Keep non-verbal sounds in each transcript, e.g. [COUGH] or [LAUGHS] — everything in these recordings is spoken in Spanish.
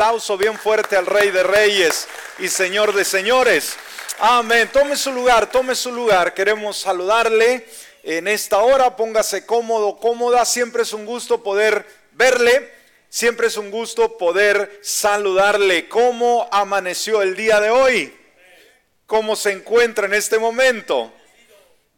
aplauso bien fuerte al Rey de Reyes y Señor de Señores. Amén. Tome su lugar, tome su lugar. Queremos saludarle en esta hora. Póngase cómodo, cómoda. Siempre es un gusto poder verle. Siempre es un gusto poder saludarle. ¿Cómo amaneció el día de hoy? ¿Cómo se encuentra en este momento?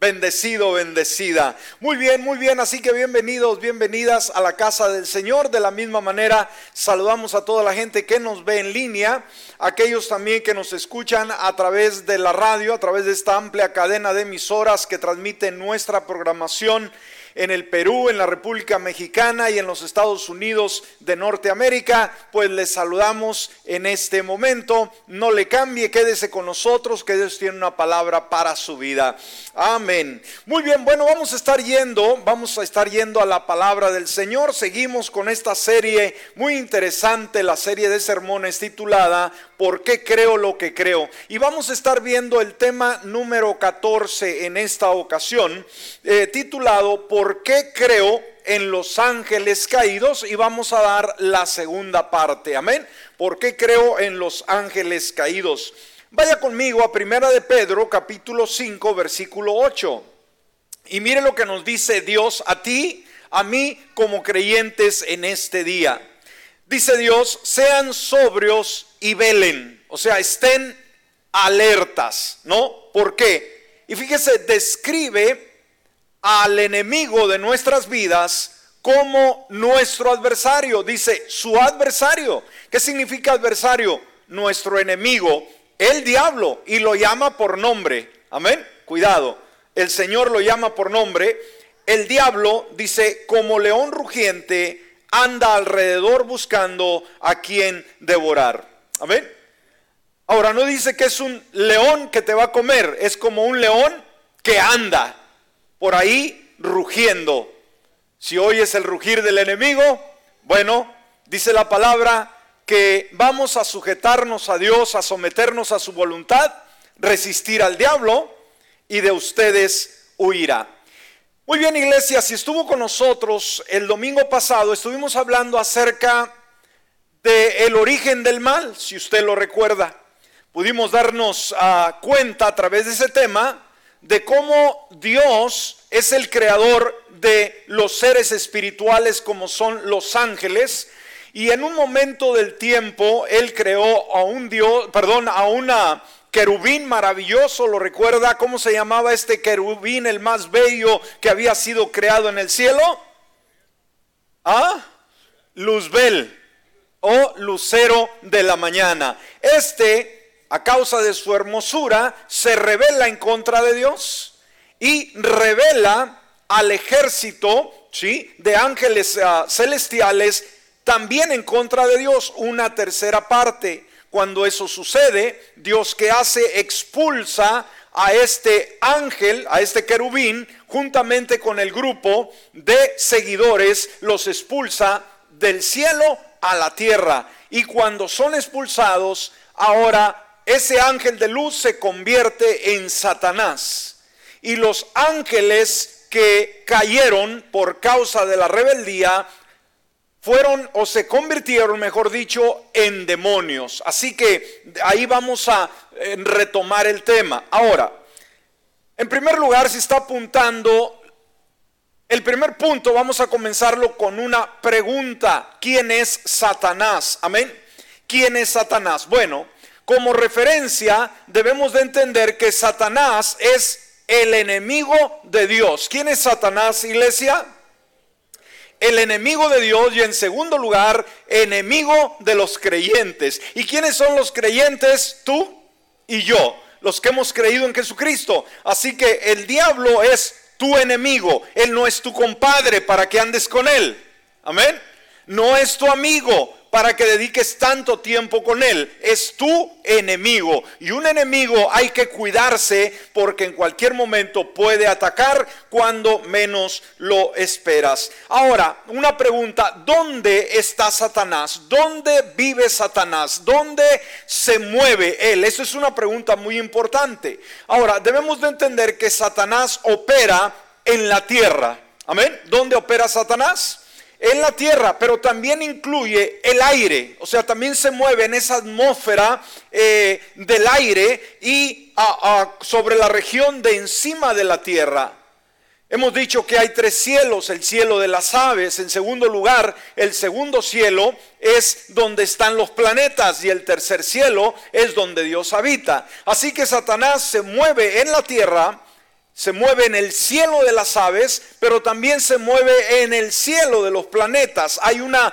Bendecido, bendecida. Muy bien, muy bien. Así que bienvenidos, bienvenidas a la casa del Señor. De la misma manera, saludamos a toda la gente que nos ve en línea, aquellos también que nos escuchan a través de la radio, a través de esta amplia cadena de emisoras que transmiten nuestra programación en el Perú, en la República Mexicana y en los Estados Unidos de Norteamérica, pues les saludamos en este momento. No le cambie, quédese con nosotros, que Dios tiene una palabra para su vida. Amén. Muy bien, bueno, vamos a estar yendo, vamos a estar yendo a la palabra del Señor. Seguimos con esta serie muy interesante, la serie de sermones titulada ¿Por qué creo lo que creo? Y vamos a estar viendo el tema número 14 en esta ocasión, eh, titulado ¿Por qué creo en los ángeles caídos? Y vamos a dar la segunda parte, amén. ¿Por qué creo en los ángeles caídos? Vaya conmigo a Primera de Pedro, capítulo 5, versículo 8. Y mire lo que nos dice Dios a ti, a mí como creyentes en este día. Dice Dios, sean sobrios y velen, o sea, estén alertas, ¿no? ¿Por qué? Y fíjese, describe al enemigo de nuestras vidas como nuestro adversario. Dice, su adversario. ¿Qué significa adversario? Nuestro enemigo, el diablo, y lo llama por nombre. Amén. Cuidado, el Señor lo llama por nombre. El diablo dice, como león rugiente, anda alrededor buscando a quien devorar. Amén. Ahora no dice que es un león que te va a comer, es como un león que anda por ahí rugiendo. Si oyes el rugir del enemigo, bueno, dice la palabra que vamos a sujetarnos a Dios, a someternos a su voluntad, resistir al diablo y de ustedes huirá. Muy bien, iglesia, si estuvo con nosotros el domingo pasado, estuvimos hablando acerca del origen del mal, si usted lo recuerda. Pudimos darnos uh, cuenta a través de ese tema de cómo Dios es el creador de los seres espirituales como son los ángeles y en un momento del tiempo él creó a un Dios, perdón, a una querubín maravilloso, lo recuerda cómo se llamaba este querubín el más bello que había sido creado en el cielo? ¿Ah? Luzbel o lucero de la mañana. Este, a causa de su hermosura, se revela en contra de Dios y revela al ejército ¿sí? de ángeles uh, celestiales también en contra de Dios, una tercera parte. Cuando eso sucede, Dios que hace expulsa a este ángel, a este querubín, juntamente con el grupo de seguidores, los expulsa del cielo a la tierra. Y cuando son expulsados, ahora ese ángel de luz se convierte en Satanás. Y los ángeles que cayeron por causa de la rebeldía fueron o se convirtieron, mejor dicho, en demonios. Así que ahí vamos a eh, retomar el tema. Ahora, en primer lugar, se está apuntando el primer punto vamos a comenzarlo con una pregunta. ¿Quién es Satanás? Amén. ¿Quién es Satanás? Bueno, como referencia debemos de entender que Satanás es el enemigo de Dios. ¿Quién es Satanás, iglesia? El enemigo de Dios y en segundo lugar, enemigo de los creyentes. ¿Y quiénes son los creyentes? Tú y yo, los que hemos creído en Jesucristo. Así que el diablo es tu enemigo. Él no es tu compadre para que andes con él. Amén. No es tu amigo para que dediques tanto tiempo con él. Es tu enemigo. Y un enemigo hay que cuidarse porque en cualquier momento puede atacar cuando menos lo esperas. Ahora, una pregunta, ¿dónde está Satanás? ¿Dónde vive Satanás? ¿Dónde se mueve él? Eso es una pregunta muy importante. Ahora, debemos de entender que Satanás opera en la tierra. Amén. ¿Dónde opera Satanás? En la tierra, pero también incluye el aire, o sea, también se mueve en esa atmósfera eh, del aire y sobre la región de encima de la tierra. Hemos dicho que hay tres cielos, el cielo de las aves, en segundo lugar, el segundo cielo es donde están los planetas y el tercer cielo es donde Dios habita. Así que Satanás se mueve en la tierra se mueve en el cielo de las aves, pero también se mueve en el cielo de los planetas. Hay una,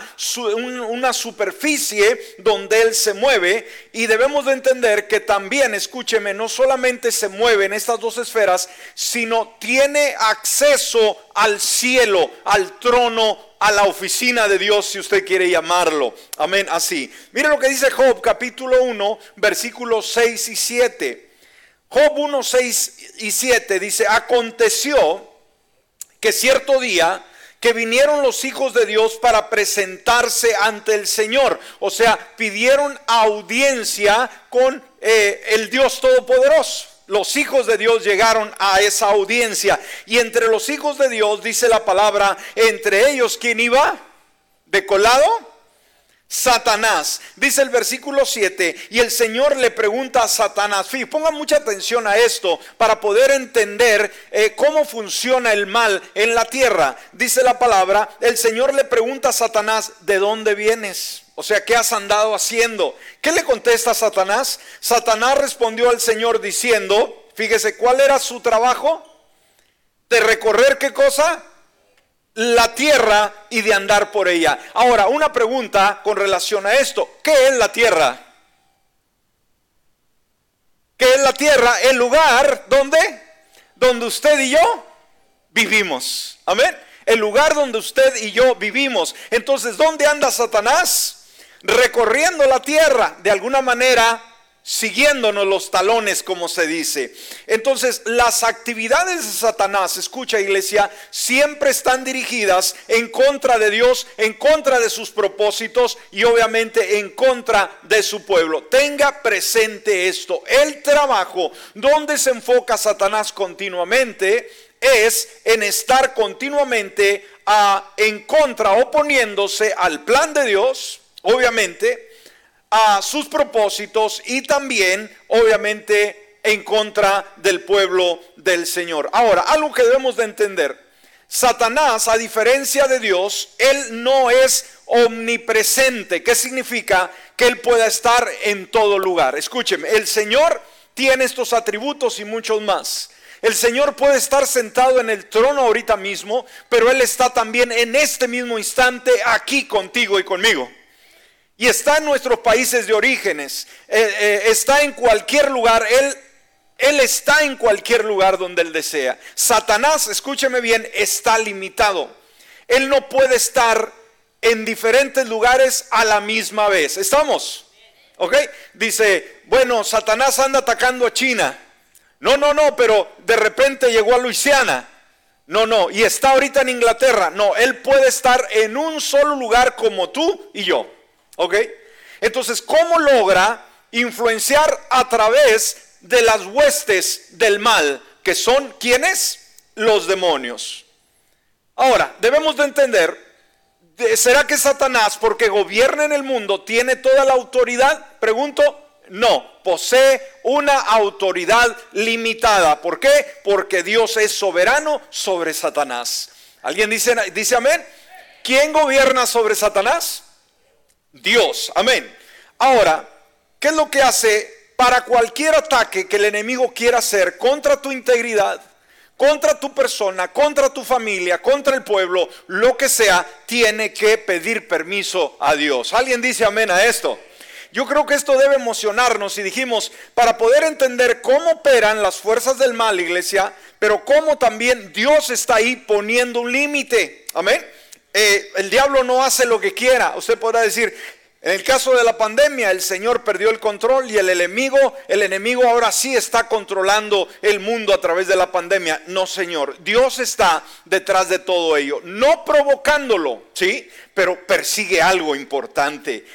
una superficie donde Él se mueve y debemos de entender que también, escúcheme, no solamente se mueve en estas dos esferas, sino tiene acceso al cielo, al trono a la oficina de Dios, si usted quiere llamarlo. Amén, así. Mire lo que dice Job, capítulo 1, versículos 6 y 7. Job 1, 6 y 7 dice, aconteció que cierto día que vinieron los hijos de Dios para presentarse ante el Señor. O sea, pidieron audiencia con eh, el Dios Todopoderoso. Los hijos de Dios llegaron a esa audiencia. Y entre los hijos de Dios dice la palabra, entre ellos, ¿quién iba? ¿De colado? Satanás. Dice el versículo 7, y el Señor le pregunta a Satanás, pongan mucha atención a esto para poder entender eh, cómo funciona el mal en la tierra. Dice la palabra, el Señor le pregunta a Satanás, ¿de dónde vienes? O sea, ¿qué has andado haciendo? ¿Qué le contesta Satanás? Satanás respondió al Señor diciendo, fíjese, ¿cuál era su trabajo? De recorrer qué cosa? La tierra y de andar por ella. Ahora, una pregunta con relación a esto. ¿Qué es la tierra? ¿Qué es la tierra? El lugar donde, donde usted y yo vivimos. Amén. El lugar donde usted y yo vivimos. Entonces, ¿dónde anda Satanás? Recorriendo la tierra. De alguna manera siguiéndonos los talones, como se dice. Entonces, las actividades de Satanás, escucha iglesia, siempre están dirigidas en contra de Dios, en contra de sus propósitos y obviamente en contra de su pueblo. Tenga presente esto. El trabajo donde se enfoca Satanás continuamente es en estar continuamente a, en contra, oponiéndose al plan de Dios, obviamente, a sus propósitos y también, obviamente, en contra del pueblo del Señor. Ahora, algo que debemos de entender. Satanás, a diferencia de Dios, él no es omnipresente. ¿Qué significa? Que él pueda estar en todo lugar. Escúcheme, el Señor tiene estos atributos y muchos más. El Señor puede estar sentado en el trono ahorita mismo, pero Él está también en este mismo instante aquí contigo y conmigo y está en nuestros países de orígenes, eh, eh, está en cualquier lugar, él, él está en cualquier lugar donde Él desea. Satanás, escúcheme bien, está limitado. Él no puede estar en diferentes lugares a la misma vez. ¿Estamos? ¿Ok? Dice, bueno, Satanás anda atacando a China. No, no, no, pero de repente llegó a Luisiana. No, no, y está ahorita en Inglaterra. No, él puede estar en un solo lugar como tú y yo. ¿Ok? Entonces, ¿cómo logra influenciar a través de las huestes del mal, que son quienes? Los demonios. Ahora, debemos de entender, ¿será que Satanás, porque gobierna en el mundo, tiene toda la autoridad? Pregunto, no, posee una autoridad limitada. ¿Por qué? Porque Dios es soberano sobre Satanás. ¿Alguien dice, dice amén? ¿Quién gobierna sobre Satanás? Dios. Amén. Ahora, ¿qué es lo que hace para cualquier ataque que el enemigo quiera hacer contra tu integridad? contra tu persona, contra tu familia, contra el pueblo, lo que sea, tiene que pedir permiso a Dios. ¿Alguien dice amén a esto? Yo creo que esto debe emocionarnos y dijimos, para poder entender cómo operan las fuerzas del mal, iglesia, pero cómo también Dios está ahí poniendo un límite. Amén. Eh, el diablo no hace lo que quiera. Usted podrá decir, en el caso de la pandemia, el Señor perdió el control y el enemigo, el enemigo ahora sí está controlando el mundo a través de la pandemia. No, Señor, Dios está detrás de todo ello, no provocándolo, ¿sí? Pero persigue algo importante.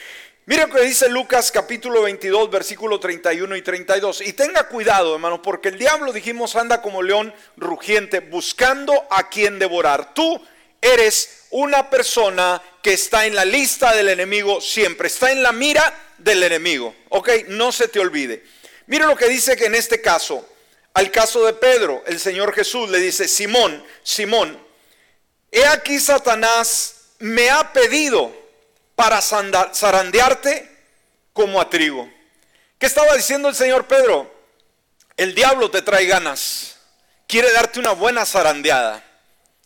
Mira lo que dice Lucas capítulo 22, versículo 31 y 32. Y tenga cuidado, hermano, porque el diablo, dijimos, anda como león rugiente, buscando a quien devorar. Tú eres una persona que está en la lista del enemigo siempre, está en la mira del enemigo. Ok, no se te olvide. Mire lo que dice que en este caso, al caso de Pedro, el Señor Jesús le dice, Simón, Simón, he aquí Satanás me ha pedido para zarandearte como a trigo. ¿Qué estaba diciendo el Señor Pedro? El diablo te trae ganas, quiere darte una buena zarandeada.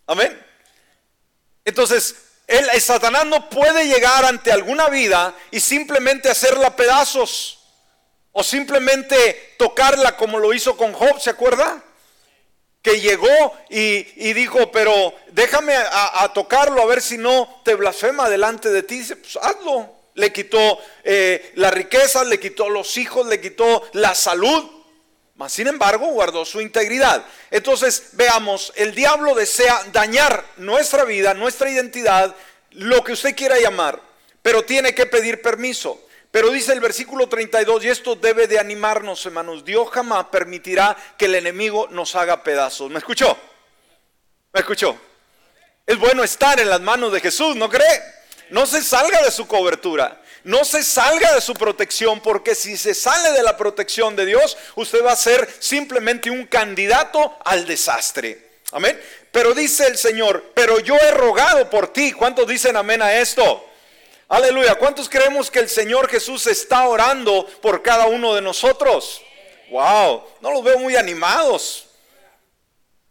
Amén. Entonces, el, Satanás no puede llegar ante alguna vida y simplemente hacerla pedazos o simplemente tocarla como lo hizo con Job, ¿se acuerda? Que llegó y, dijo, pero déjame a, tocarlo a ver si no te blasfema delante de ti. Dice, pues hazlo. Le quitó eh, la riqueza, le quitó los hijos, le quitó la salud. Mas, sin embargo, guardó su integridad. Entonces, veamos, el diablo desea dañar nuestra vida, nuestra identidad, lo que usted quiera llamar, pero tiene que pedir permiso. Pero dice el versículo 32, y esto debe de animarnos, hermanos, Dios jamás permitirá que el enemigo nos haga pedazos. ¿Me escuchó? ¿Me escuchó? Es bueno estar en las manos de Jesús, ¿no cree? No se salga de su cobertura. No se salga de su protección, porque si se sale de la protección de Dios, usted va a ser simplemente un candidato al desastre. Amén. Pero dice el Señor, pero yo he rogado por ti. ¿Cuántos dicen amén a esto? Aleluya. ¿Cuántos creemos que el Señor Jesús está orando por cada uno de nosotros? Wow, no los veo muy animados.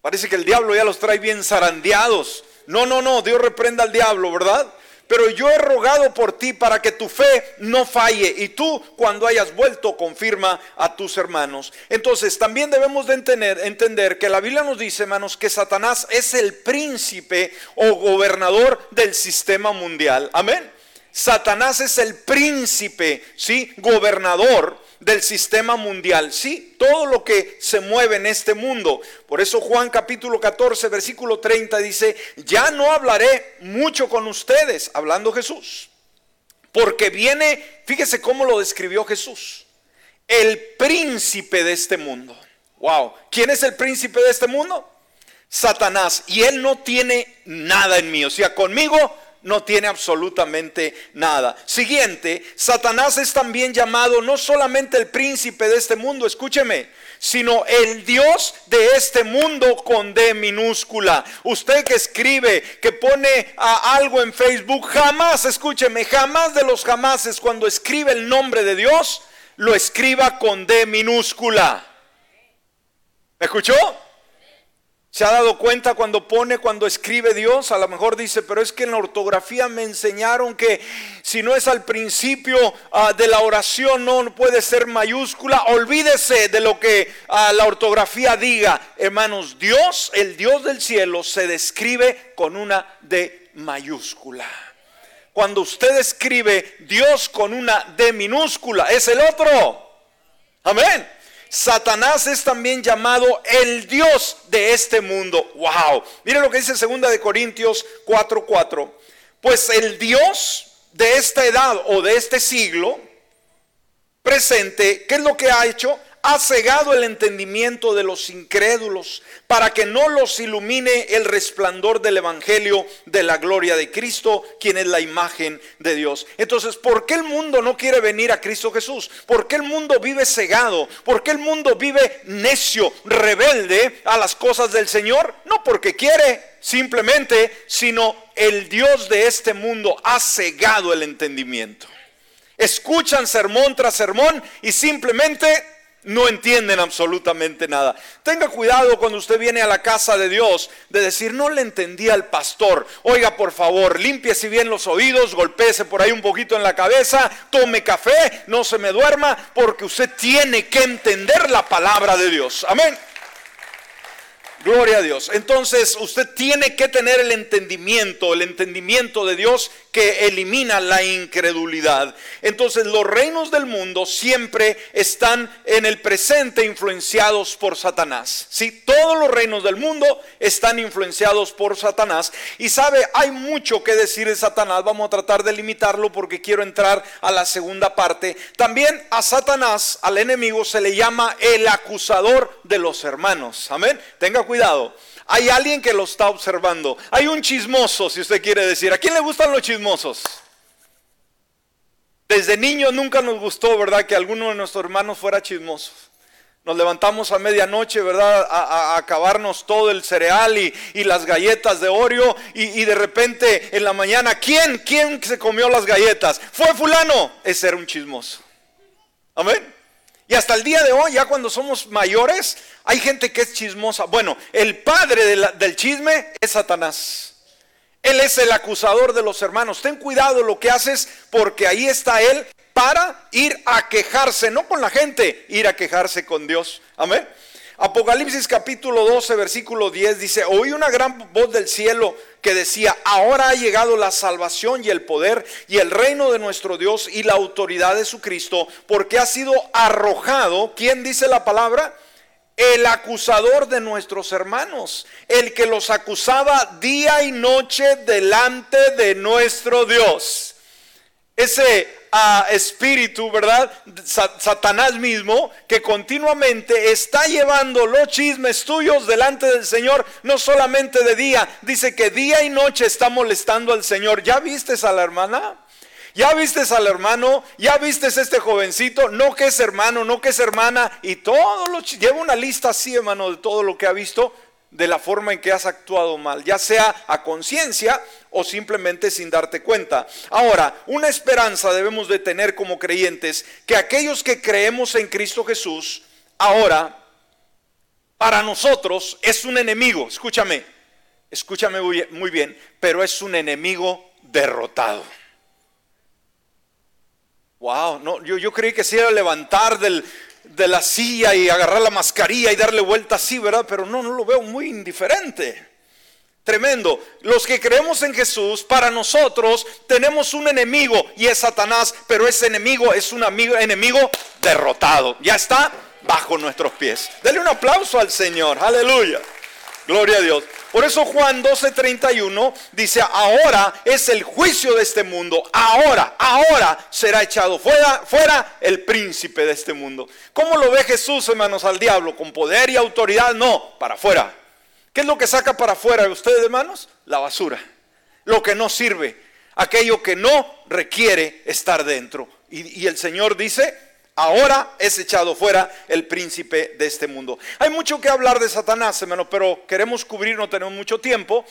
Parece que el diablo ya los trae bien zarandeados. No, no, no, Dios reprenda al diablo, ¿verdad? Pero yo he rogado por ti para que tu fe no falle y tú cuando hayas vuelto confirma a tus hermanos. Entonces también debemos de entender, entender que la Biblia nos dice, hermanos, que Satanás es el príncipe o gobernador del sistema mundial. Amén. Satanás es el príncipe, ¿sí? Gobernador del sistema mundial. Sí, todo lo que se mueve en este mundo. Por eso Juan capítulo 14, versículo 30 dice, ya no hablaré mucho con ustedes, hablando Jesús. Porque viene, fíjese cómo lo describió Jesús, el príncipe de este mundo. Wow, ¿quién es el príncipe de este mundo? Satanás. Y él no tiene nada en mí. O sea, conmigo no tiene absolutamente nada. Siguiente, Satanás es también llamado no solamente el príncipe de este mundo, escúcheme, sino el Dios de este mundo con D minúscula. Usted que escribe, que pone a algo en Facebook, jamás, escúcheme, jamás de los jamases cuando escribe el nombre de Dios, lo escriba con D minúscula. ¿Me escuchó? ¿Se ha dado cuenta cuando pone, cuando escribe Dios? A lo mejor dice, pero es que en la ortografía me enseñaron que si no es al principio ah, de la oración no puede ser mayúscula. Olvídese de lo que ah, la ortografía diga. Hermanos, Dios, el Dios del cielo, se describe con una D mayúscula. Cuando usted escribe Dios con una D minúscula, es el otro. Amén. Satanás es también llamado el Dios de este mundo. Wow. Mire lo que dice 2 de Corintios 4:4. Pues el Dios de esta edad o de este siglo presente, ¿qué es lo que ha hecho? Ha cegado el entendimiento de los incrédulos para que no los ilumine el resplandor del Evangelio de la gloria de Cristo, quien es la imagen de Dios. Entonces, ¿por qué el mundo no quiere venir a Cristo Jesús? ¿Por qué el mundo vive cegado? ¿Por qué el mundo vive necio, rebelde a las cosas del Señor? No porque quiere simplemente, sino el Dios de este mundo ha cegado el entendimiento. Escuchan sermón tras sermón y simplemente no entienden absolutamente nada. Tenga cuidado cuando usted viene a la casa de Dios de decir, no le entendí al pastor. Oiga, por favor, límpiese bien los oídos, golpéese por ahí un poquito en la cabeza, tome café, no se me duerma, porque usted tiene que entender la palabra de Dios. Amén. Gloria a Dios. Entonces usted tiene que tener el entendimiento, el entendimiento de Dios que elimina la incredulidad. Entonces los reinos del mundo siempre están en el presente influenciados por Satanás. Si todos los reinos del mundo están influenciados por Satanás. Y sabe, hay mucho que decir de Satanás. Vamos a tratar de limitarlo porque quiero entrar a la segunda parte. También a Satanás, al enemigo, se le llama el acusador de los hermanos. Amén. Tenga cuidado cuidado. Hay alguien que lo está observando. Hay un chismoso, si usted quiere decir. ¿A quién le gustan los chismosos? Desde niños nunca nos gustó, ¿verdad? Que alguno de nuestros hermanos fuera chismoso. Nos levantamos a medianoche, ¿verdad? A, acabarnos todo el cereal y, las galletas de Oreo. Y, y, de repente en la mañana, ¿quién? ¿Quién se comió las galletas? Fue fulano. Ese era un chismoso. Amén. Y hasta el día de hoy, ya cuando somos mayores, hay gente que es chismosa. Bueno, el padre del chisme es Satanás. Él es el acusador de los hermanos. Ten cuidado lo que haces porque ahí está Él para ir a quejarse, no con la gente, ir a quejarse con Dios. Amén. Apocalipsis capítulo 12, versículo 10 dice, oí una gran voz del cielo que decía, ahora ha llegado la salvación y el poder y el reino de nuestro Dios y la autoridad de su Cristo, porque ha sido arrojado, ¿quién dice la palabra? El acusador de nuestros hermanos, el que los acusaba día y noche delante de nuestro Dios. Ese espíritu, ¿verdad? Satanás mismo, que continuamente está llevando los chismes tuyos delante del Señor, no solamente de día, dice que día y noche está molestando al Señor. ¿Ya vistes a la hermana? ¿Ya vistes al hermano? ¿Ya vistes este jovencito? No que es hermano, no que es hermana. Y todo lo lleva una lista así, hermano, de todo lo que ha visto de la forma en que has actuado mal, ya sea a conciencia o simplemente sin darte cuenta. Ahora, una esperanza debemos de tener como creyentes, que aquellos que creemos en Cristo Jesús, ahora, para nosotros es un enemigo, escúchame, escúchame muy bien, pero es un enemigo derrotado. Wow, no, yo, yo creí que se iba a levantar del, de la silla y agarrar la mascarilla y darle vuelta así, ¿verdad? Pero no, no lo veo muy indiferente. Tremendo. Los que creemos en Jesús, para nosotros tenemos un enemigo y es Satanás, pero ese enemigo es un amigo, enemigo derrotado. Ya está bajo nuestros pies. Dele un aplauso al Señor. Aleluya. Gloria a Dios. Por eso Juan 12:31 dice, ahora es el juicio de este mundo, ahora, ahora será echado fuera, fuera el príncipe de este mundo. ¿Cómo lo ve Jesús, hermanos, al diablo? ¿Con poder y autoridad? No, para afuera. ¿Qué es lo que saca para afuera de ustedes, hermanos? La basura. Lo que no sirve, aquello que no requiere estar dentro. Y, y el Señor dice, Ahora es echado fuera el príncipe de este mundo. Hay mucho que hablar de Satanás, hermano, pero queremos cubrir, no tenemos mucho tiempo.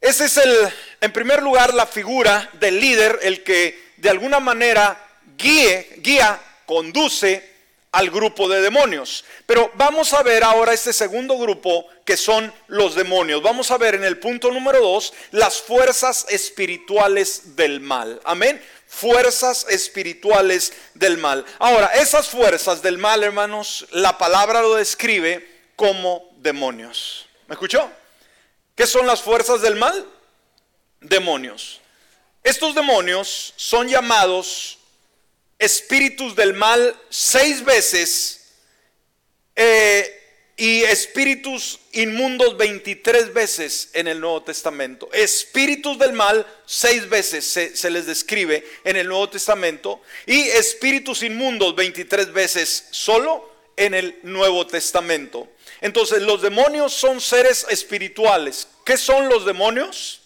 Ese es el, en primer lugar, la figura del líder, el que de alguna manera guíe, guía, conduce al grupo de demonios. Pero vamos a ver ahora este segundo grupo que son los demonios. Vamos a ver en el punto número dos las fuerzas espirituales del mal. Amén fuerzas espirituales del mal. Ahora, esas fuerzas del mal, hermanos, la palabra lo describe como demonios. ¿Me escuchó? ¿Qué son las fuerzas del mal? Demonios. Estos demonios son llamados espíritus del mal seis veces eh, y espíritus inmundos 23 veces en el Nuevo Testamento. Espíritus del mal seis veces se, les describe en el Nuevo Testamento y espíritus inmundos 23 veces solo en el Nuevo Testamento. Entonces los demonios son seres espirituales. ¿Qué son los demonios?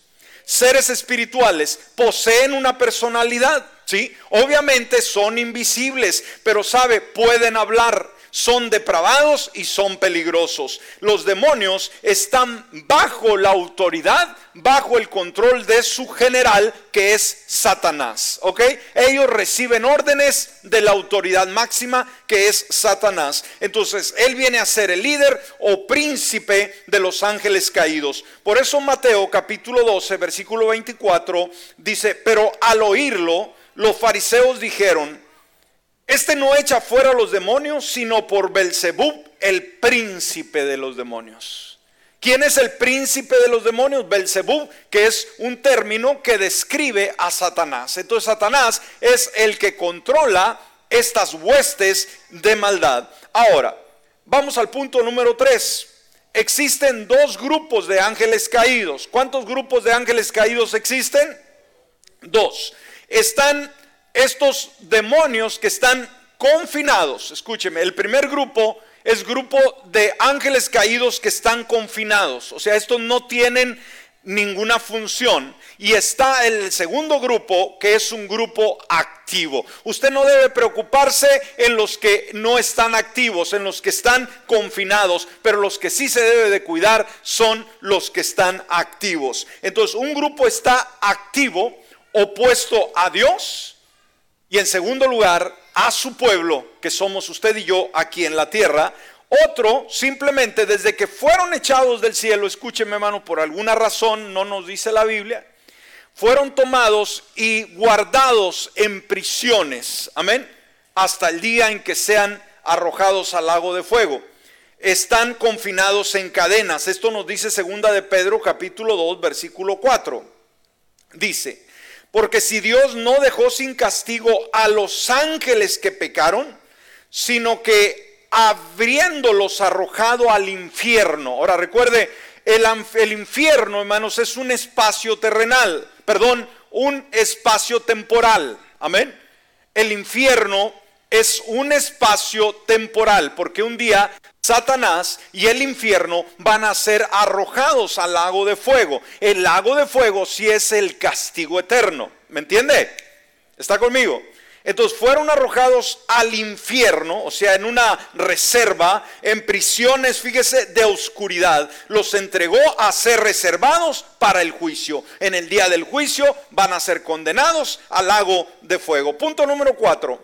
Seres espirituales poseen una personalidad, ¿sí? Obviamente son invisibles, pero sabe, pueden hablar, son depravados y son peligrosos. Los demonios están bajo la autoridad, bajo el control de su general, que es Satanás. ¿Ok? Ellos reciben órdenes de la autoridad máxima, que es Satanás. Entonces, él viene a ser el líder o príncipe de los ángeles caídos. Por eso Mateo capítulo 12, versículo 24, dice, pero al oírlo, los fariseos dijeron, este no echa fuera a los demonios, sino por Belzebub, el príncipe de los demonios. ¿Quién es el príncipe de los demonios? Belzebub, que es un término que describe a Satanás. Entonces Satanás es el que controla estas huestes de maldad. Ahora, vamos al punto número 3. Existen dos grupos de ángeles caídos. ¿Cuántos grupos de ángeles caídos existen? Dos. Están estos demonios que están confinados, escúcheme, el primer grupo es grupo de ángeles caídos que están confinados. O sea, estos no tienen ninguna función. Y está el segundo grupo, que es un grupo activo. Usted no debe preocuparse en los que no están activos, en los que están confinados, pero los que sí se debe de cuidar son los que están activos. Entonces, un grupo está activo, opuesto a Dios, y en segundo lugar, a su pueblo, que somos usted y yo aquí en la tierra, otro, simplemente desde que fueron echados del cielo, escúcheme hermano, por alguna razón, no nos dice la Biblia, fueron tomados y guardados en prisiones, amén, hasta el día en que sean arrojados al lago de fuego. Están confinados en cadenas. Esto nos dice segunda de Pedro capítulo 2 versículo 4. Dice, porque si Dios no dejó sin castigo a los ángeles que pecaron, sino que habiéndolos arrojado al infierno. Ahora recuerde, el, el, infierno, hermanos, es un espacio terrenal, perdón, un espacio temporal. Amén. El infierno es un espacio temporal, porque un día Satanás y el infierno van a ser arrojados al lago de fuego. El lago de fuego sí es el castigo eterno. ¿Me entiende? ¿Está conmigo? Entonces fueron arrojados al infierno, o sea, en una reserva, en prisiones, fíjese, de oscuridad. Los entregó a ser reservados para el juicio. En el día del juicio van a ser condenados al lago de fuego. Punto número cuatro.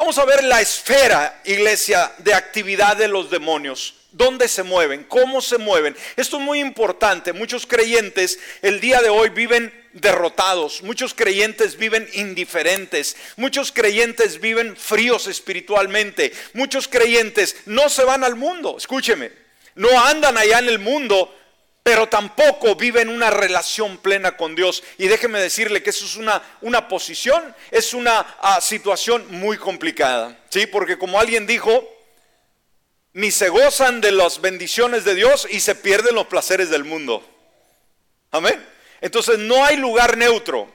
Vamos a ver la esfera, iglesia, de actividad de los demonios. ¿Dónde se mueven? ¿Cómo se mueven? Esto es muy importante. Muchos creyentes el día de hoy viven derrotados, muchos creyentes viven indiferentes, muchos creyentes viven fríos espiritualmente, muchos creyentes no se van al mundo, escúcheme, no andan allá en el mundo, pero tampoco viven una relación plena con Dios. Y déjeme decirle que eso es una, una posición, es una ah, situación muy complicada, ¿sí? Porque como alguien dijo, ni se gozan de las bendiciones de Dios y se pierden los placeres del mundo. Amén. Entonces no hay lugar neutro,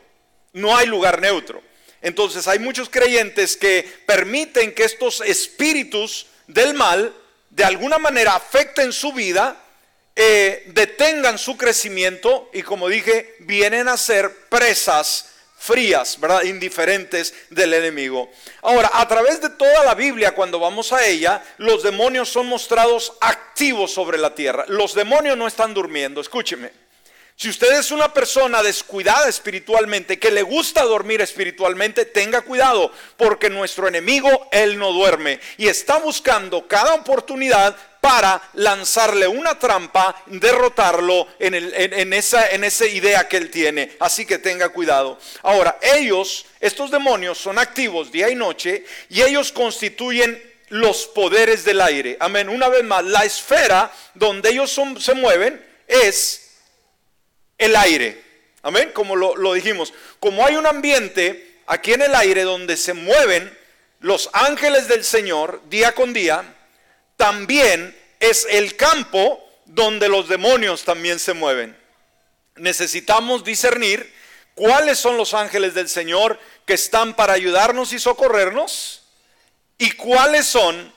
no hay lugar neutro. Entonces hay muchos creyentes que permiten que estos espíritus del mal de alguna manera afecten su vida, eh, detengan su crecimiento y como dije, vienen a ser presas frías, ¿verdad? Indiferentes del enemigo. Ahora, a través de toda la Biblia, cuando vamos a ella, los demonios son mostrados activos sobre la tierra. Los demonios no están durmiendo, escúcheme. Si usted es una persona descuidada espiritualmente, que le gusta dormir espiritualmente, tenga cuidado, porque nuestro enemigo, él no duerme y está buscando cada oportunidad para lanzarle una trampa, derrotarlo en, esa, en idea que él tiene. Así que tenga cuidado. Ahora, ellos, estos demonios, son activos día y noche y ellos constituyen los poderes del aire. Amén. Una vez más, la esfera donde ellos se mueven es el aire. Amén, como lo, dijimos. Como hay un ambiente aquí en el aire donde se mueven los ángeles del Señor día con día, también es el campo donde los demonios también se mueven. Necesitamos discernir cuáles son los ángeles del Señor que están para ayudarnos y socorrernos y cuáles son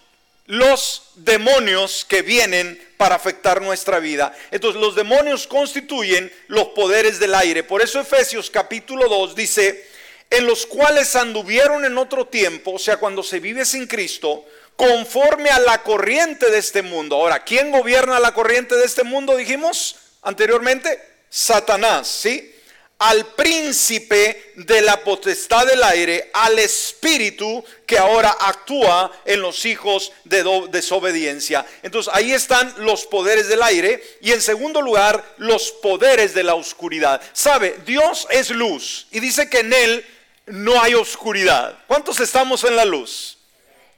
los demonios que vienen para afectar nuestra vida. Entonces los demonios constituyen los poderes del aire. Por eso Efesios capítulo 2 dice, en los cuales anduvieron en otro tiempo, o sea, cuando se vive sin Cristo, conforme a la corriente de este mundo. Ahora, ¿quién gobierna la corriente de este mundo? Dijimos anteriormente, Satanás, ¿sí? al príncipe de la potestad del aire, al espíritu que ahora actúa en los hijos de desobediencia. Entonces ahí están los poderes del aire y en segundo lugar los poderes de la oscuridad. Sabe, Dios es luz y dice que en él no hay oscuridad. ¿Cuántos estamos en la luz?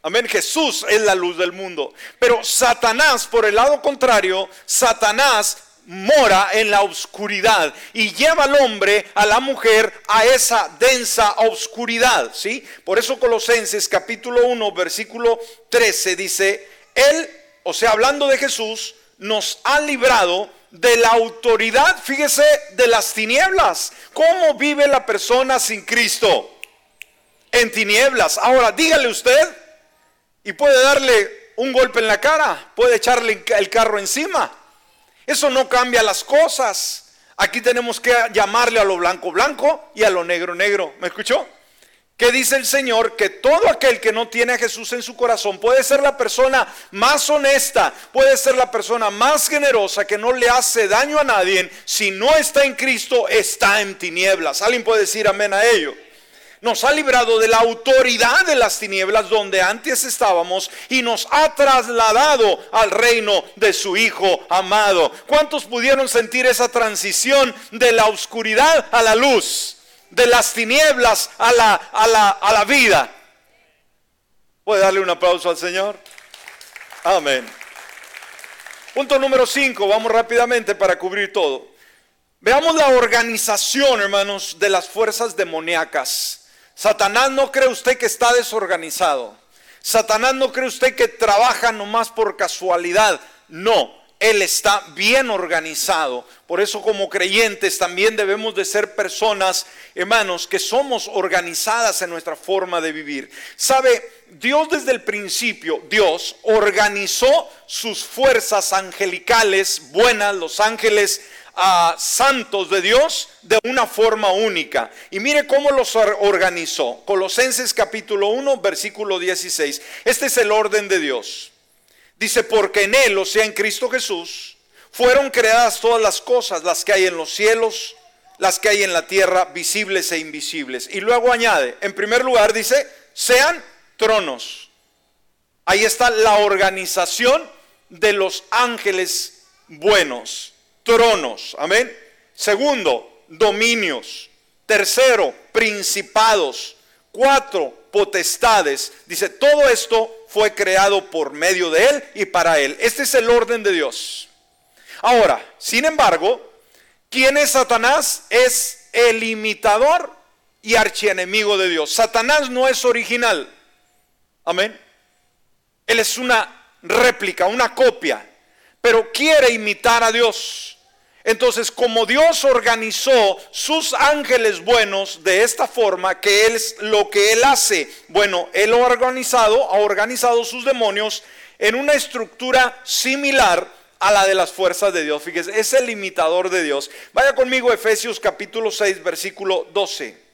Amén, Jesús es la luz del mundo. Pero Satanás, por el lado contrario, Satanás mora en la oscuridad y lleva al hombre, a la mujer, a esa densa oscuridad, ¿sí? Por eso Colosenses capítulo 1, versículo 13 dice, Él, o sea, hablando de Jesús, nos ha librado de la autoridad, fíjese, de las tinieblas. ¿Cómo vive la persona sin Cristo? En tinieblas. Ahora, dígale usted, y puede darle un golpe en la cara, puede echarle el carro encima. Eso no cambia las cosas. Aquí tenemos que llamarle a lo blanco blanco y a lo negro negro. ¿Me escuchó? que dice el Señor que todo aquel que no tiene a Jesús en su corazón puede ser la persona más honesta, puede ser la persona más generosa que no le hace daño a nadie, si no está en Cristo está en tinieblas. ¿Alguien puede decir amén a ello? Nos ha librado de la autoridad de las tinieblas donde antes estábamos y nos ha trasladado al reino de su Hijo amado. ¿Cuántos pudieron sentir esa transición de la oscuridad a la luz? de las tinieblas a la, a la, a la vida. ¿Puede darle un aplauso al Señor? Amén. Punto número 5, vamos rápidamente para cubrir todo. Veamos la organización, hermanos, de las fuerzas demoníacas. Satanás no cree usted que está desorganizado. Satanás no cree usted que trabaja nomás por casualidad. No, él está bien organizado. Por eso como creyentes también debemos de ser personas, hermanos, que somos organizadas en nuestra forma de vivir. ¿Sabe? Dios desde el principio, Dios organizó sus fuerzas angelicales buenas, los ángeles ah, santos de Dios, de una forma única. Y mire cómo los organizó. Colosenses capítulo 1, versículo 16. Este es el orden de Dios. Dice, porque en Él, o sea, en Cristo Jesús, fueron creadas todas las cosas, las que hay en los cielos, las que hay en la tierra, visibles e invisibles. Y luego añade, en primer lugar dice, sean tronos. Ahí está la organización de los ángeles buenos, tronos. Amén. Segundo, dominios. Tercero, principados. Cuatro, potestades. Dice, todo esto fue creado por medio de Él y para Él. Este es el orden de Dios. Ahora, sin embargo, ¿quién es Satanás? Es el imitador y archienemigo de Dios. Satanás no es original. Amén. Él es una réplica, una copia, pero quiere imitar a Dios. Entonces, como Dios organizó sus ángeles buenos de esta forma, que es lo que Él hace, bueno, Él ha organizado, ha organizado sus demonios en una estructura similar a la de las fuerzas de Dios. Fíjese, es el imitador de Dios. Vaya conmigo Efesios capítulo 6, versículo 12.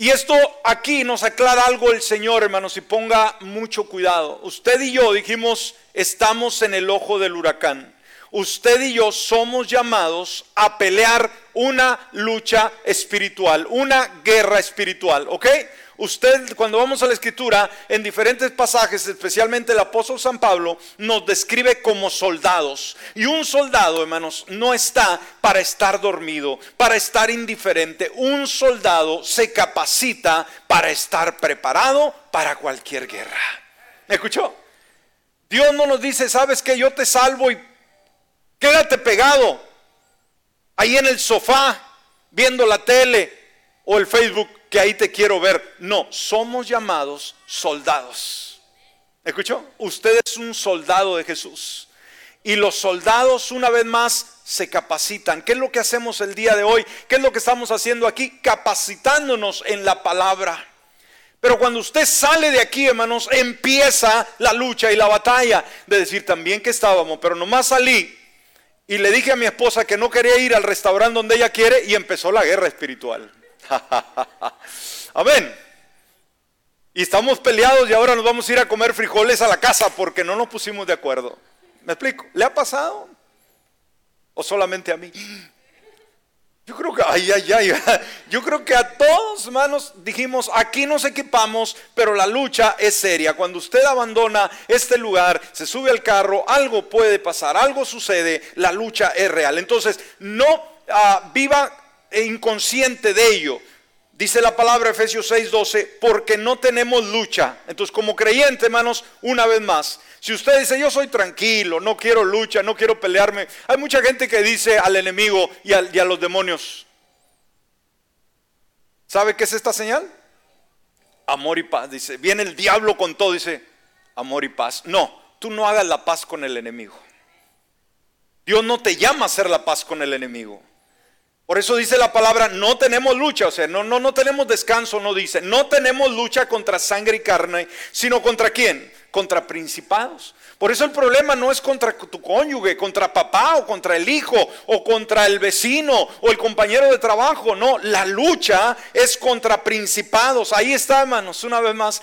Y esto aquí nos aclara algo el Señor, hermanos, y ponga mucho cuidado. Usted y yo dijimos, estamos en el ojo del huracán usted y yo somos llamados a pelear una lucha espiritual, una guerra espiritual, ¿ok? Usted, cuando vamos a la escritura, en diferentes pasajes, especialmente el apóstol San Pablo, nos describe como soldados. Y un soldado, hermanos, no está para estar dormido, para estar indiferente. Un soldado se capacita para estar preparado para cualquier guerra. ¿Me escuchó? Dios no nos dice, sabes que yo te salvo y Quédate pegado ahí en el sofá viendo la tele o el Facebook que ahí te quiero ver. No, somos llamados soldados. ¿Escuchó? Usted es un soldado de Jesús. Y los soldados una vez más se capacitan. ¿Qué es lo que hacemos el día de hoy? ¿Qué es lo que estamos haciendo aquí? Capacitándonos en la palabra. Pero cuando usted sale de aquí, hermanos, empieza la lucha y la batalla de decir también que estábamos, pero nomás salí y le dije a mi esposa que no quería ir al restaurante donde ella quiere y empezó la guerra espiritual. [LAUGHS] Amén. Y estamos peleados y ahora nos vamos a ir a comer frijoles a la casa porque no nos pusimos de acuerdo. ¿Me explico? ¿Le ha pasado? ¿O solamente a mí? Yo creo que, ay, ay, ay, [LAUGHS] yo creo que a todos, hermanos, dijimos, aquí nos equipamos, pero la lucha es seria. Cuando usted abandona este lugar, se sube al carro, algo puede pasar, algo sucede, la lucha es real. Entonces, no ah, viva inconsciente de ello. Dice la palabra Efesios 6:12, porque no tenemos lucha. Entonces, como creyente, hermanos, una vez más, si usted dice, yo soy tranquilo, no quiero lucha, no quiero pelearme, hay mucha gente que dice al enemigo y, a los demonios, ¿sabe qué es esta señal? Amor y paz. Dice, viene el diablo con todo, dice, amor y paz. No, tú no hagas la paz con el enemigo. Dios no te llama a hacer la paz con el enemigo. Por eso dice la palabra, no tenemos lucha, o sea, no, no, no tenemos descanso, no dice, no tenemos lucha contra sangre y carne, sino contra quién? Contra principados. Por eso el problema no es contra tu cónyuge, contra papá o contra el hijo o contra el vecino o el compañero de trabajo, no, la lucha es contra principados. Ahí está, hermanos, una vez más.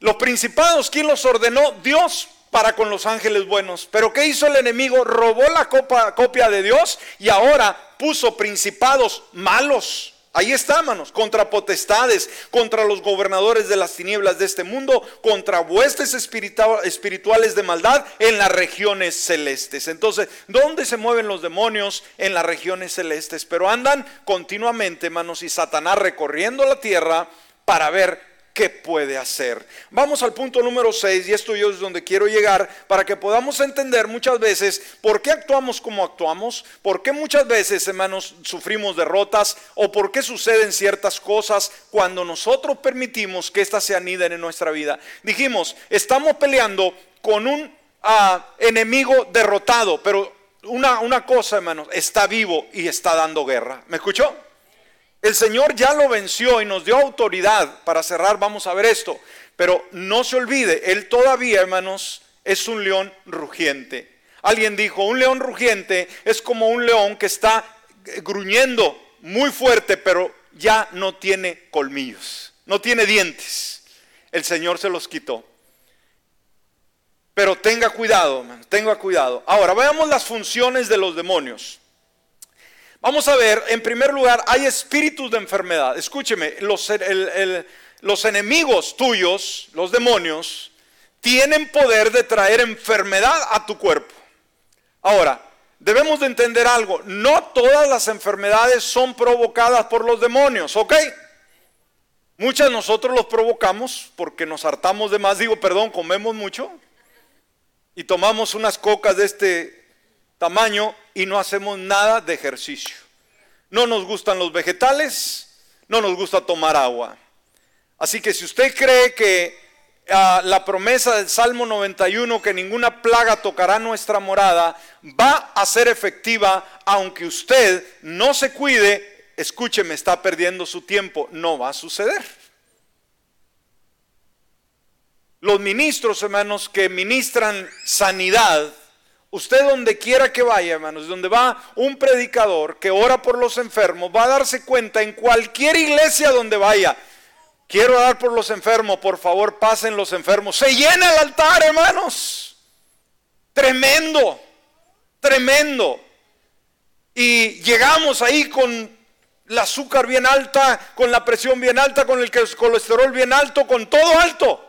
Los principados, ¿quién los ordenó? Dios para con los ángeles buenos. Pero ¿qué hizo el enemigo? Robó la copia de Dios y ahora puso principados malos. Ahí está, hermanos, contra potestades, contra los gobernadores de las tinieblas de este mundo, contra huestes espirituales de maldad en las regiones celestes. Entonces, ¿dónde se mueven los demonios? En las regiones celestes, pero andan continuamente, hermanos, y Satanás recorriendo la tierra para ver qué puede hacer. Vamos al punto número 6 y esto yo es donde quiero llegar para que podamos entender muchas veces por qué actuamos como actuamos, por qué muchas veces, hermanos, sufrimos derrotas o por qué suceden ciertas cosas cuando nosotros permitimos que éstas se aniden en nuestra vida. Dijimos, estamos peleando con un ah, enemigo derrotado, pero una, una cosa, hermanos, está vivo y está dando guerra. ¿Me escuchó? El Señor ya lo venció y nos dio autoridad. Para cerrar, vamos a ver esto. Pero no se olvide, Él todavía, hermanos, es un león rugiente. Alguien dijo, un león rugiente es como un león que está gruñendo muy fuerte, pero ya no tiene colmillos, no tiene dientes. El Señor se los quitó. Pero tenga cuidado, tenga cuidado. Ahora, veamos las funciones de los demonios. Vamos a ver, en primer lugar, hay espíritus de enfermedad. Escúcheme, los, enemigos tuyos, los demonios, tienen poder de traer enfermedad a tu cuerpo. Ahora, debemos de entender algo, no todas las enfermedades son provocadas por los demonios, ¿ok? Muchas nosotros los provocamos porque nos hartamos de más, digo, perdón, comemos mucho y tomamos unas cocas de este tamaño y no hacemos nada de ejercicio. No nos gustan los vegetales, no nos gusta tomar agua. Así que si usted cree que ah, la promesa del Salmo 91, que ninguna plaga tocará nuestra morada, va a ser efectiva aunque usted no se cuide, escúcheme, está perdiendo su tiempo, no va a suceder. Los ministros, hermanos, que ministran sanidad, Usted donde quiera que vaya, hermanos, donde va un predicador que ora por los enfermos, va a darse cuenta en cualquier iglesia donde vaya. Quiero orar por los enfermos, por favor, pasen los enfermos. Se llena el altar, hermanos. Tremendo, tremendo. Y llegamos ahí con el azúcar bien alta, con la presión bien alta, con el colesterol bien alto, con todo alto.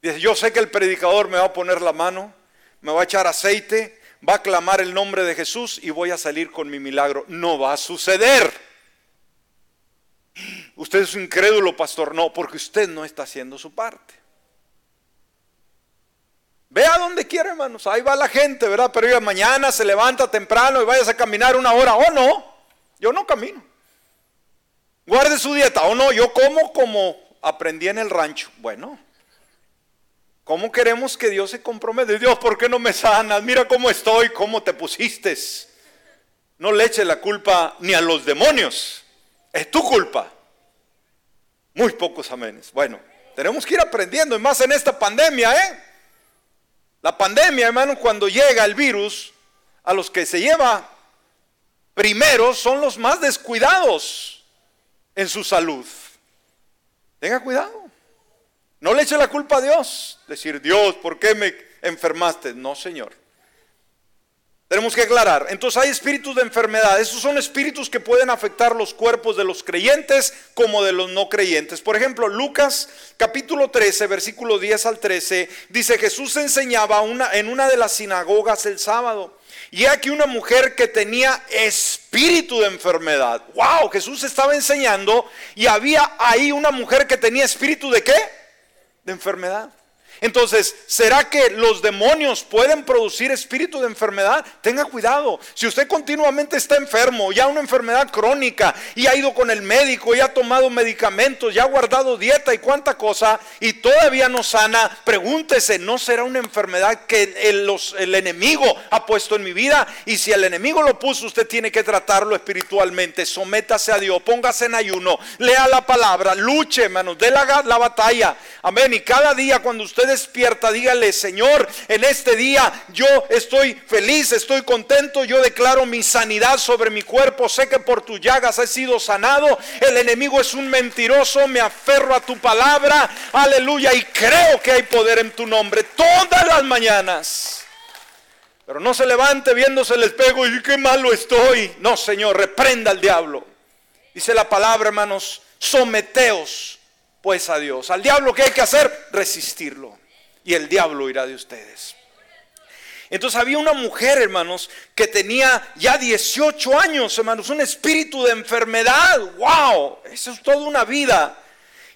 Dice, yo sé que el predicador me va a poner la mano me va a echar aceite, va a clamar el nombre de Jesús y voy a salir con mi milagro. No va a suceder. Usted es un incrédulo, pastor. No, porque usted no está haciendo su parte. Vea donde quiera, hermanos. Ahí va la gente, ¿verdad? Pero mañana se levanta temprano y vayas a caminar una hora. O no, yo no camino. Guarde su dieta. O no, yo como como aprendí en el rancho. Bueno, ¿Cómo queremos que Dios se comprometa? Dios, ¿por qué no me sanas? Mira cómo estoy, cómo te pusiste. No le eche la culpa ni a los demonios. Es tu culpa. Muy pocos amenes. Bueno, tenemos que ir aprendiendo, y más en esta pandemia, ¿eh? La pandemia, hermano, cuando llega el virus, a los que se lleva primero son los más descuidados en su salud. Tenga cuidado. No le eche la culpa a Dios. Decir, Dios, ¿por qué me enfermaste? No, Señor. Tenemos que aclarar. Entonces hay espíritus de enfermedad. Esos son espíritus que pueden afectar los cuerpos de los creyentes como de los no creyentes. Por ejemplo, Lucas capítulo 13, versículo 10 al 13, dice Jesús enseñaba en una de las sinagogas el sábado. Y aquí una mujer que tenía espíritu de enfermedad. Wow, Jesús estaba enseñando y había ahí una mujer que tenía espíritu de qué? De enfermedad. Entonces, ¿será que los demonios pueden producir espíritu de enfermedad? Tenga cuidado. Si usted continuamente está enfermo, ya una enfermedad crónica, y ha ido con el médico, y ha tomado medicamentos, ya ha guardado dieta y cuánta cosa, y todavía no sana, pregúntese, ¿no será una enfermedad que el, enemigo ha puesto en mi vida? Y si el enemigo lo puso, usted tiene que tratarlo espiritualmente. Sométase a Dios, póngase en ayuno, lea la palabra, luche, hermanos, dé la, la batalla. Amén. Y cada día cuando usted despierta, dígale, Señor, en este día yo estoy feliz, estoy contento, yo declaro mi sanidad sobre mi cuerpo, sé que por tus llagas he sido sanado, el enemigo es un mentiroso, me aferro a tu palabra, aleluya, y creo que hay poder en tu nombre todas las mañanas. Pero no se levante viéndose el espejo y qué malo estoy. No, Señor, reprenda al diablo. Dice la palabra, hermanos, someteos pues a Dios. Al diablo que hay que hacer, resistirlo y el diablo irá de ustedes. Entonces había una mujer, hermanos, que tenía ya 18 años, hermanos, un espíritu de enfermedad. ¡Wow! Eso es toda una vida.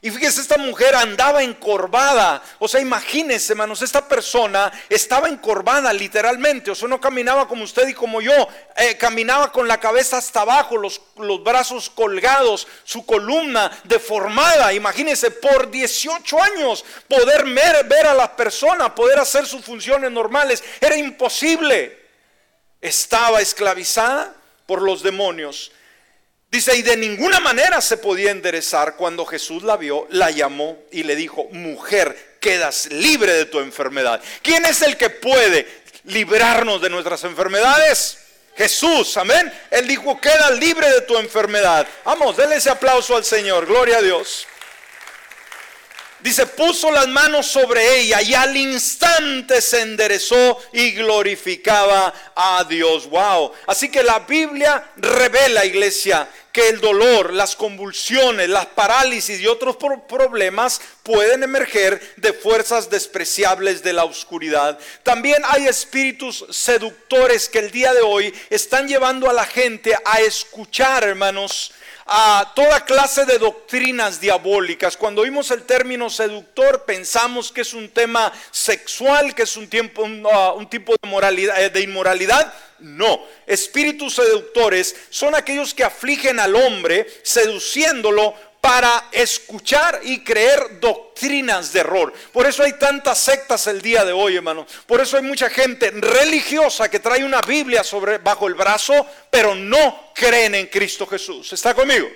Y fíjese, esta mujer andaba encorvada. O sea, imagínense, hermanos, esta persona estaba encorvada literalmente. O sea, no caminaba como usted y como yo. Eh, caminaba con la cabeza hasta abajo, los, los brazos colgados, su columna deformada. Imagínense, por 18 años poder ver, ver a la persona, poder hacer sus funciones normales, era imposible. Estaba esclavizada por los demonios. Dice, y de ninguna manera se podía enderezar. Cuando Jesús la vio, la llamó y le dijo, mujer, quedas libre de tu enfermedad. ¿Quién es el que puede librarnos de nuestras enfermedades? Jesús, amén. Él dijo, queda libre de tu enfermedad. Vamos, denle ese aplauso al Señor, gloria a Dios. Dice, puso las manos sobre ella y al instante se enderezó y glorificaba a Dios. Wow. Así que la Biblia revela, iglesia, que el dolor, las convulsiones, las parálisis y otros problemas pueden emerger de fuerzas despreciables de la oscuridad. También hay espíritus seductores que el día de hoy están llevando a la gente a escuchar, hermanos, a toda clase de doctrinas diabólicas. Cuando oímos el término seductor, pensamos que es un tema sexual, que es un, tiempo, un, uh, tipo de, moralidad, eh, de inmoralidad. No, espíritus seductores son aquellos que afligen al hombre seduciéndolo para escuchar y creer doctrinas de error. Por eso hay tantas sectas el día de hoy, hermano. Por eso hay mucha gente religiosa que trae una Biblia sobre, bajo el brazo, pero no creen en Cristo Jesús. ¿Está conmigo?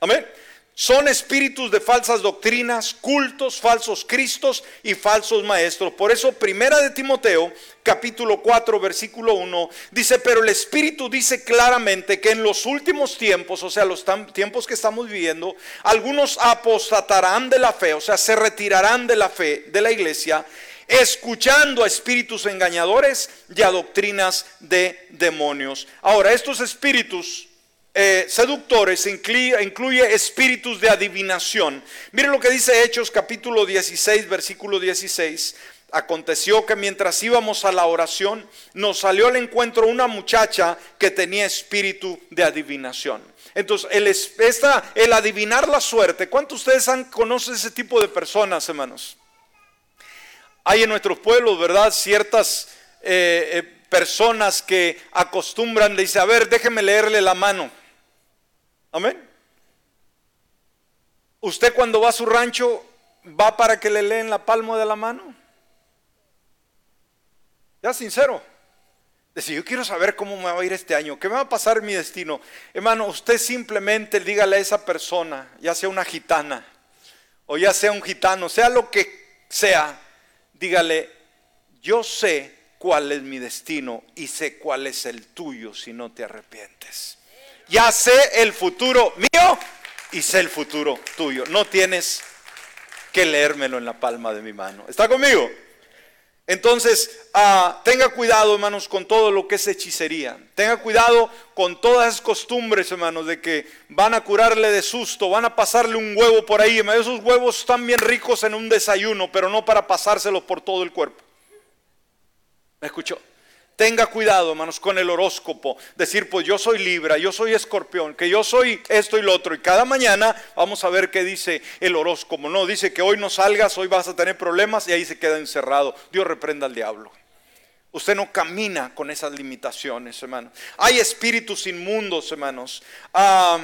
Amén. Son espíritus de falsas doctrinas, cultos, falsos cristos y falsos maestros. Por eso, primera de Timoteo, capítulo 4, versículo 1, dice, pero el Espíritu dice claramente que en los últimos tiempos, o sea, los tiempos que estamos viviendo, algunos apostatarán de la fe, o sea, se retirarán de la fe de la iglesia, escuchando a espíritus engañadores y a doctrinas de demonios. Ahora, estos espíritus eh, seductores incluye, espíritus de adivinación. Miren lo que dice Hechos capítulo 16, versículo 16. Aconteció que mientras íbamos a la oración, nos salió al encuentro una muchacha que tenía espíritu de adivinación. Entonces, el, esta, el adivinar la suerte, ¿cuántos de ustedes han, conocen ese tipo de personas, hermanos? Hay en nuestros pueblos, ¿verdad? Ciertas eh, eh, personas que acostumbran, dice, a ver, déjeme leerle la mano. Amén. Usted cuando va a su rancho, va para que le leen la palma de la mano. Ya sincero. Dice, yo quiero saber cómo me va a ir este año, qué me va a pasar mi destino. Hermano, usted simplemente dígale a esa persona, ya sea una gitana o ya sea un gitano, sea lo que sea, dígale, yo sé cuál es mi destino y sé cuál es el tuyo si no te arrepientes. Ya sé el futuro mío y sé el futuro tuyo. No tienes que leérmelo en la palma de mi mano. ¿Está conmigo? Entonces, ah, tenga cuidado, hermanos, con todo lo que es hechicería. Tenga cuidado con todas esas costumbres, hermanos, de que van a curarle de susto, van a pasarle un huevo por ahí. Esos huevos están bien ricos en un desayuno, pero no para pasárselos por todo el cuerpo. ¿Me escuchó? Tenga cuidado, hermanos, con el horóscopo. Decir, pues yo soy Libra, yo soy Escorpión, que yo soy esto y lo otro. Y cada mañana vamos a ver qué dice el horóscopo. No, dice que hoy no salgas, hoy vas a tener problemas y ahí se queda encerrado. Dios reprenda al diablo. Usted no camina con esas limitaciones, hermano. Hay espíritus inmundos, hermanos. Ah,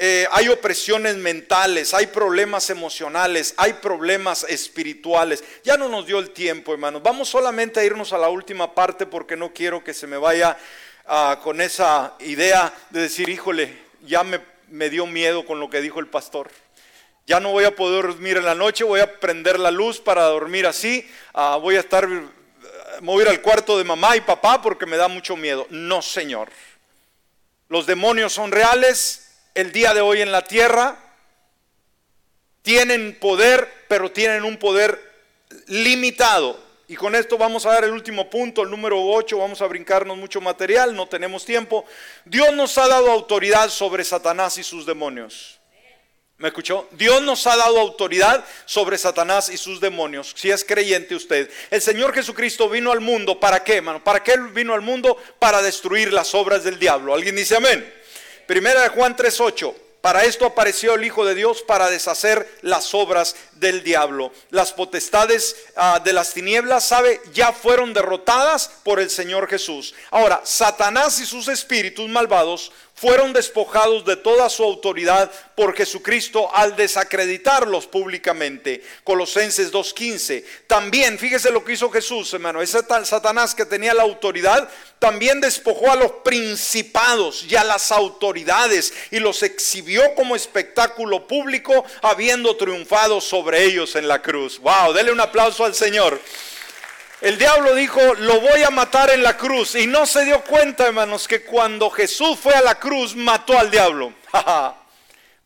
eh, hay opresiones mentales, hay problemas emocionales, hay problemas espirituales. Ya no nos dio el tiempo, hermanos. Vamos solamente a irnos a la última parte porque no quiero que se me vaya ah, con esa idea de decir, híjole, ya me, me, dio miedo con lo que dijo el pastor. Ya no voy a poder dormir en la noche, voy a prender la luz para dormir así, ah, voy a estar, mover al cuarto de mamá y papá porque me da mucho miedo. No, Señor. Los demonios son reales, el día de hoy en la tierra, tienen poder, pero tienen un poder limitado. Y con esto vamos a dar el último punto, el número 8, vamos a brincarnos mucho material, no tenemos tiempo. Dios nos ha dado autoridad sobre Satanás y sus demonios. ¿Me escuchó? Dios nos ha dado autoridad sobre Satanás y sus demonios. Si es creyente usted. El Señor Jesucristo vino al mundo. ¿Para qué, hermano? ¿Para qué vino al mundo? Para destruir las obras del diablo. ¿Alguien dice amén? Primera de Juan 3:8. Para esto apareció el Hijo de Dios para deshacer las obras del diablo. Las potestades ah, de las tinieblas, sabe, ya fueron derrotadas por el Señor Jesús. Ahora, Satanás y sus espíritus malvados fueron despojados de toda su autoridad por Jesucristo al desacreditarlos públicamente. Colosenses 2.15. También, fíjese lo que hizo Jesús, hermano. Ese tal Satanás que tenía la autoridad, también despojó a los principados y a las autoridades y los exhibió como espectáculo público, habiendo triunfado sobre ellos en la cruz. Wow, dele un aplauso al Señor. El diablo dijo, lo voy a matar en la cruz. Y no se dio cuenta, hermanos, que cuando Jesús fue a la cruz, mató al diablo. [LAUGHS]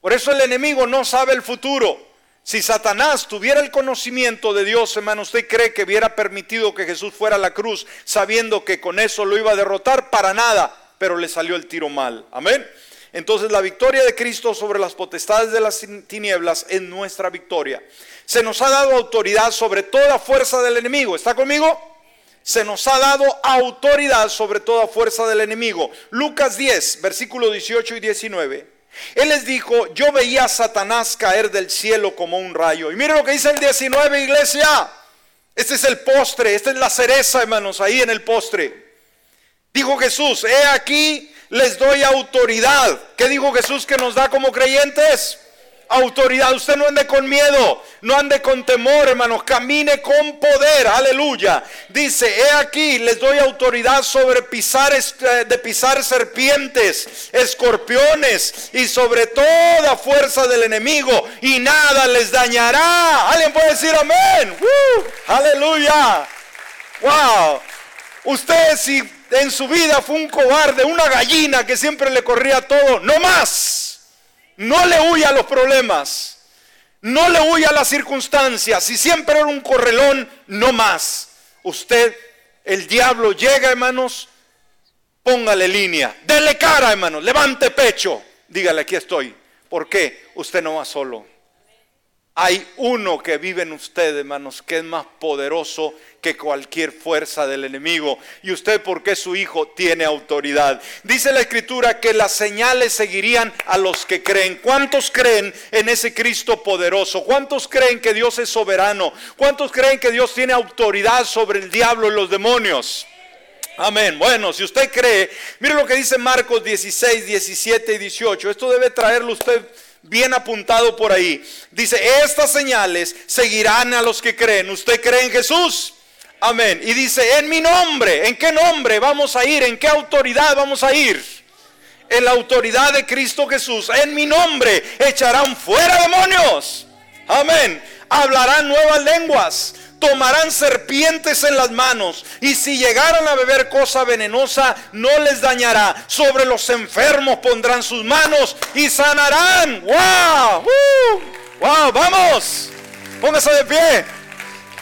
Por eso el enemigo no sabe el futuro. Si Satanás tuviera el conocimiento de Dios, hermano, ¿usted cree que hubiera permitido que Jesús fuera a la cruz sabiendo que con eso lo iba a derrotar? Para nada, pero le salió el tiro mal. Amén. Entonces la victoria de Cristo sobre las potestades de las tinieblas es nuestra victoria. Se nos ha dado autoridad sobre toda fuerza del enemigo. ¿Está conmigo? Se nos ha dado autoridad sobre toda fuerza del enemigo. Lucas 10, versículo 18 y 19. Él les dijo, yo veía a Satanás caer del cielo como un rayo. Y mire lo que dice el 19, iglesia. Este es el postre, esta es la cereza, hermanos, ahí en el postre. Dijo Jesús, he aquí les doy autoridad. ¿Qué dijo Jesús que nos da como creyentes? Autoridad. Usted no ande con miedo, no ande con temor, hermanos. Camine con poder. Aleluya. Dice, he aquí, les doy autoridad sobre pisar, eh, de pisar serpientes, escorpiones y sobre toda fuerza del enemigo. Y nada les dañará. Alguien puede decir amén. aleluya. Wow. Usted si en su vida fue un cobarde, una gallina que siempre le corría todo. No más. No le huya a los problemas. No le huya a las circunstancias. Si siempre era un correlón, no más. Usted, el diablo llega, hermanos, póngale línea. Dele cara, hermanos. Levante pecho. Dígale, aquí estoy. ¿Por qué? Usted no va solo. Hay uno que vive en usted, hermanos, que es más poderoso que cualquier fuerza del enemigo. Y usted, porque es su hijo, tiene autoridad. Dice la escritura que las señales seguirían a los que creen. ¿Cuántos creen en ese Cristo poderoso? ¿Cuántos creen que Dios es soberano? ¿Cuántos creen que Dios tiene autoridad sobre el diablo y los demonios? Amén. Bueno, si usted cree, mire lo que dice Marcos 16, 17 y 18. Esto debe traerlo usted bien apuntado por ahí. Dice, estas señales seguirán a los que creen. ¿Usted cree en Jesús? Amén. Y dice, en mi nombre, ¿en qué nombre vamos a ir? ¿En qué autoridad vamos a ir? En la autoridad de Cristo Jesús. En mi nombre echarán fuera demonios. Amén. Hablarán nuevas lenguas tomarán serpientes en las manos y si llegaran a beber cosa venenosa no les dañará. Sobre los enfermos pondrán sus manos y sanarán. ¡Wow! ¡Wow! ¡Vamos! Póngase de pie.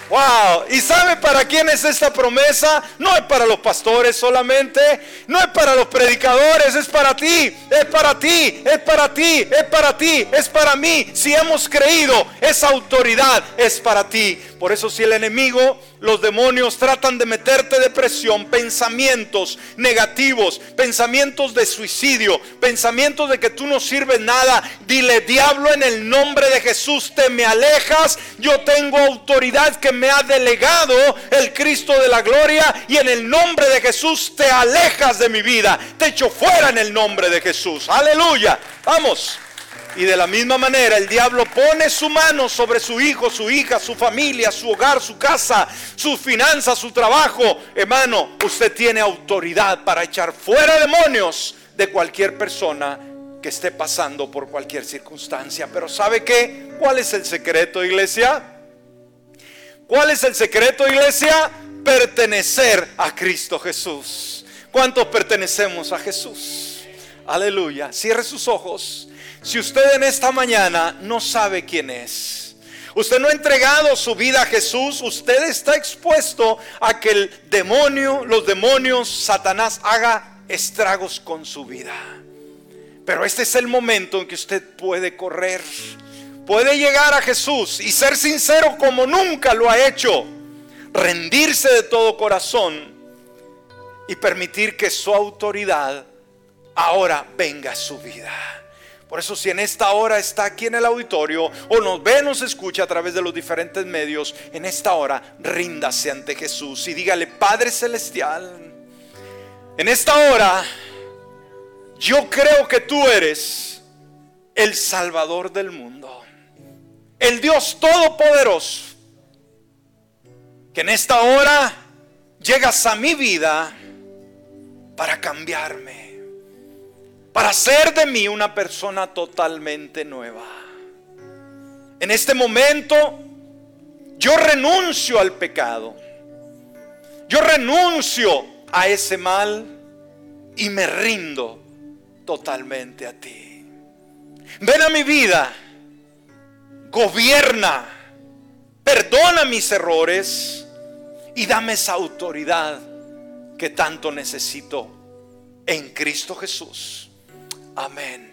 Wow, ¿y sabe para quién es esta promesa? No es para los pastores solamente, no es para los predicadores, es para ti, es para ti, es para ti, es para ti, es para mí. Si hemos creído, esa autoridad es para ti. Por eso si el enemigo, los demonios tratan de meterte depresión, pensamientos negativos, pensamientos de suicidio, pensamientos de que tú no sirves nada, dile, diablo, en el nombre de Jesús te me alejas, yo tengo autoridad que me ha delegado el Cristo de la gloria y en el nombre de Jesús te alejas de mi vida, te echo fuera en el nombre de Jesús. Aleluya. Vamos. Y de la misma manera el diablo pone su mano sobre su hijo, su hija, su familia, su hogar, su casa, sus finanzas, su trabajo. Hermano, usted tiene autoridad para echar fuera demonios de cualquier persona que esté pasando por cualquier circunstancia. Pero ¿sabe qué? ¿Cuál es el secreto, iglesia? ¿Cuál es el secreto, iglesia? Pertenecer a Cristo Jesús. ¿Cuántos pertenecemos a Jesús? Aleluya. Cierre sus ojos. Si usted en esta mañana no sabe quién es, usted no ha entregado su vida a Jesús, usted está expuesto a que el demonio, los demonios, Satanás haga estragos con su vida. Pero este es el momento en que usted puede correr, puede llegar a Jesús y ser sincero como nunca lo ha hecho, rendirse de todo corazón y permitir que su autoridad ahora venga a su vida. Por eso si en esta hora está aquí en el auditorio o nos ve, nos escucha a través de los diferentes medios, en esta hora ríndase ante Jesús y dígale, Padre Celestial, en esta hora yo creo que tú eres el Salvador del mundo, el Dios Todopoderoso, que en esta hora llegas a mi vida para cambiarme para hacer de mí una persona totalmente nueva. En este momento yo renuncio al pecado. Yo renuncio a ese mal y me rindo totalmente a ti. Ven a mi vida, gobierna, perdona mis errores y dame esa autoridad que tanto necesito en Cristo Jesús. Amén.